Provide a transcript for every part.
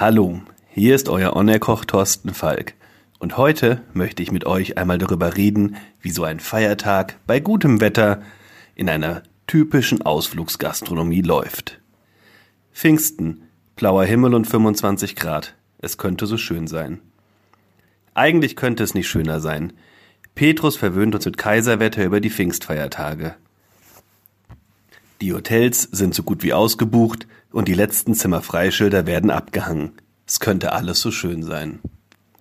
Hallo, hier ist euer On-Air-Koch Thorsten Falk. Und heute möchte ich mit euch einmal darüber reden, wie so ein Feiertag bei gutem Wetter in einer typischen Ausflugsgastronomie läuft. Pfingsten, blauer Himmel und 25 Grad. Es könnte so schön sein. Eigentlich könnte es nicht schöner sein. Petrus verwöhnt uns mit Kaiserwetter über die Pfingstfeiertage. Die Hotels sind so gut wie ausgebucht und die letzten Zimmerfreischilder werden abgehangen. Es könnte alles so schön sein.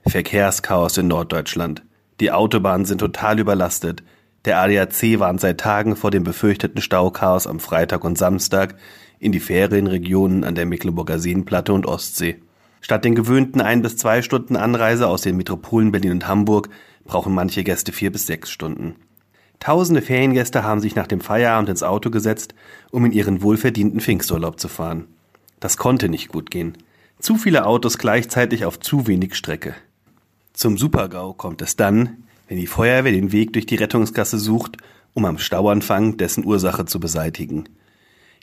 Verkehrschaos in Norddeutschland. Die Autobahnen sind total überlastet. Der ADAC warnt seit Tagen vor dem befürchteten Stauchaos am Freitag und Samstag in die Ferienregionen an der Mecklenburger Seenplatte und Ostsee. Statt den gewöhnten ein bis zwei Stunden Anreise aus den Metropolen Berlin und Hamburg brauchen manche Gäste vier bis sechs Stunden. Tausende Feriengäste haben sich nach dem Feierabend ins Auto gesetzt, um in ihren wohlverdienten Pfingsturlaub zu fahren. Das konnte nicht gut gehen. Zu viele Autos gleichzeitig auf zu wenig Strecke. Zum Supergau kommt es dann, wenn die Feuerwehr den Weg durch die Rettungsgasse sucht, um am Stauanfang dessen Ursache zu beseitigen.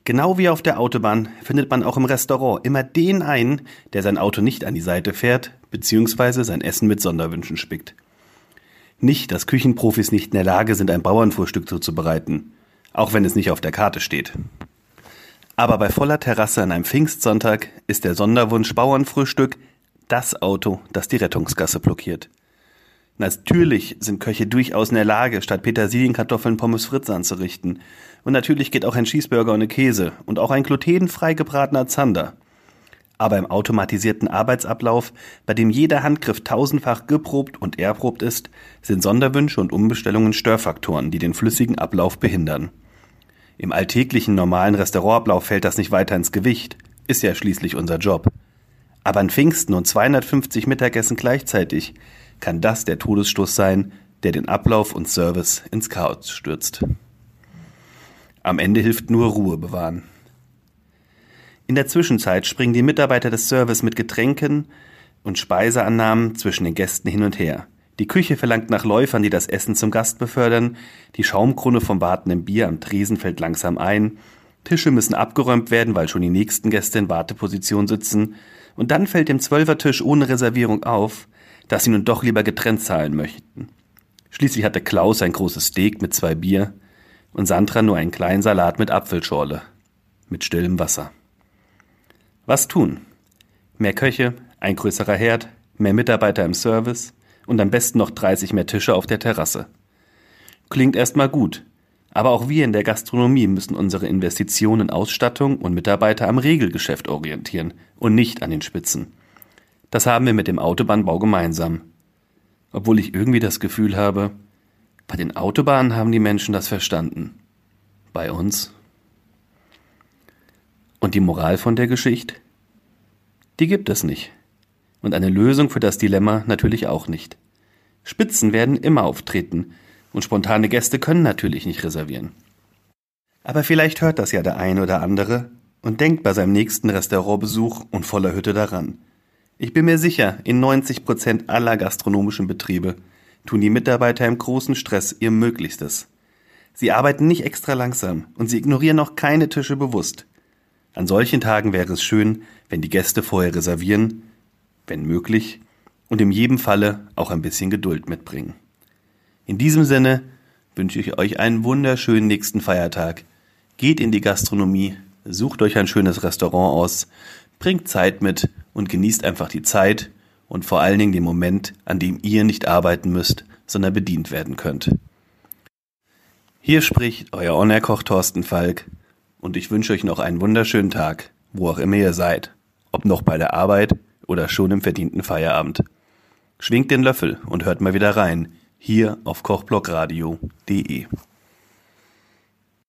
Genau wie auf der Autobahn findet man auch im Restaurant immer den einen, der sein Auto nicht an die Seite fährt, beziehungsweise sein Essen mit Sonderwünschen spickt. Nicht, dass Küchenprofis nicht in der Lage sind, ein Bauernfrühstück zuzubereiten, auch wenn es nicht auf der Karte steht. Aber bei voller Terrasse an einem Pfingstsonntag ist der Sonderwunsch Bauernfrühstück das Auto, das die Rettungsgasse blockiert. Natürlich sind Köche durchaus in der Lage, statt Petersilienkartoffeln Pommes Fritz anzurichten. Und natürlich geht auch ein Cheeseburger ohne Käse und auch ein glutenfrei gebratener Zander. Aber im automatisierten Arbeitsablauf, bei dem jeder Handgriff tausendfach geprobt und erprobt ist, sind Sonderwünsche und Umbestellungen Störfaktoren, die den flüssigen Ablauf behindern. Im alltäglichen normalen Restaurantablauf fällt das nicht weiter ins Gewicht, ist ja schließlich unser Job. Aber an Pfingsten und 250 Mittagessen gleichzeitig kann das der Todesstoß sein, der den Ablauf und Service ins Chaos stürzt. Am Ende hilft nur Ruhe bewahren. In der Zwischenzeit springen die Mitarbeiter des Service mit Getränken und Speiseannahmen zwischen den Gästen hin und her. Die Küche verlangt nach Läufern, die das Essen zum Gast befördern. Die Schaumkrone vom wartenden Bier am Tresen fällt langsam ein. Tische müssen abgeräumt werden, weil schon die nächsten Gäste in Warteposition sitzen. Und dann fällt dem Zwölfertisch ohne Reservierung auf, dass sie nun doch lieber getrennt zahlen möchten. Schließlich hatte Klaus ein großes Steak mit zwei Bier und Sandra nur einen kleinen Salat mit Apfelschorle. Mit stillem Wasser. Was tun? Mehr Köche, ein größerer Herd, mehr Mitarbeiter im Service und am besten noch 30 mehr Tische auf der Terrasse. Klingt erstmal gut, aber auch wir in der Gastronomie müssen unsere Investitionen in Ausstattung und Mitarbeiter am Regelgeschäft orientieren und nicht an den Spitzen. Das haben wir mit dem Autobahnbau gemeinsam. Obwohl ich irgendwie das Gefühl habe, bei den Autobahnen haben die Menschen das verstanden. Bei uns und die Moral von der Geschichte? Die gibt es nicht. Und eine Lösung für das Dilemma natürlich auch nicht. Spitzen werden immer auftreten und spontane Gäste können natürlich nicht reservieren. Aber vielleicht hört das ja der ein oder andere und denkt bei seinem nächsten Restaurantbesuch und voller Hütte daran. Ich bin mir sicher, in 90 Prozent aller gastronomischen Betriebe tun die Mitarbeiter im großen Stress ihr Möglichstes. Sie arbeiten nicht extra langsam und sie ignorieren auch keine Tische bewusst. An solchen Tagen wäre es schön, wenn die Gäste vorher reservieren, wenn möglich, und in jedem Falle auch ein bisschen Geduld mitbringen. In diesem Sinne wünsche ich euch einen wunderschönen nächsten Feiertag. Geht in die Gastronomie, sucht euch ein schönes Restaurant aus, bringt Zeit mit und genießt einfach die Zeit und vor allen Dingen den Moment, an dem ihr nicht arbeiten müsst, sondern bedient werden könnt. Hier spricht euer On-Air-Koch Thorsten Falk und ich wünsche euch noch einen wunderschönen Tag, wo auch immer ihr seid, ob noch bei der Arbeit oder schon im verdienten Feierabend. Schwingt den Löffel und hört mal wieder rein, hier auf kochblockradio.de.